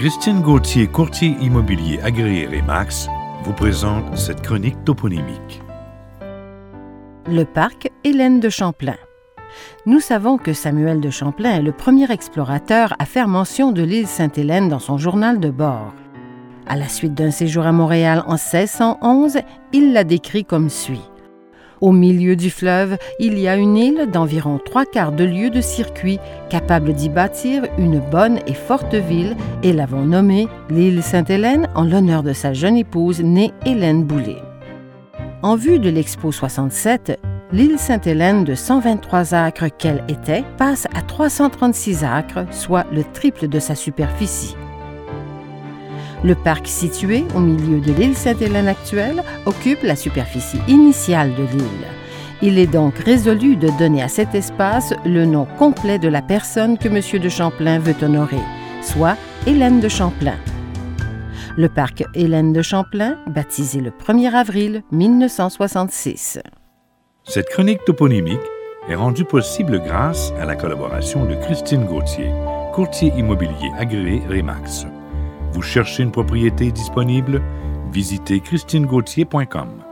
Christine Gauthier, courtier immobilier agréé Remax, vous présente cette chronique toponymique. Le parc Hélène de Champlain. Nous savons que Samuel de Champlain est le premier explorateur à faire mention de l'île Sainte-Hélène dans son journal de bord. À la suite d'un séjour à Montréal en 1611, il la décrit comme suit. Au milieu du fleuve, il y a une île d'environ trois quarts de lieue de circuit, capable d'y bâtir une bonne et forte ville, et l'avons nommée l'île Sainte-Hélène en l'honneur de sa jeune épouse née Hélène Boulet. En vue de l'Expo 67, l'île Sainte-Hélène de 123 acres qu'elle était passe à 336 acres, soit le triple de sa superficie. Le parc situé au milieu de l'île Sainte-Hélène actuelle occupe la superficie initiale de l'île. Il est donc résolu de donner à cet espace le nom complet de la personne que M. de Champlain veut honorer, soit Hélène de Champlain. Le parc Hélène de Champlain, baptisé le 1er avril 1966. Cette chronique toponymique est rendue possible grâce à la collaboration de Christine Gauthier, courtier immobilier agréé Remax. Vous cherchez une propriété disponible? Visitez christinegauthier.com.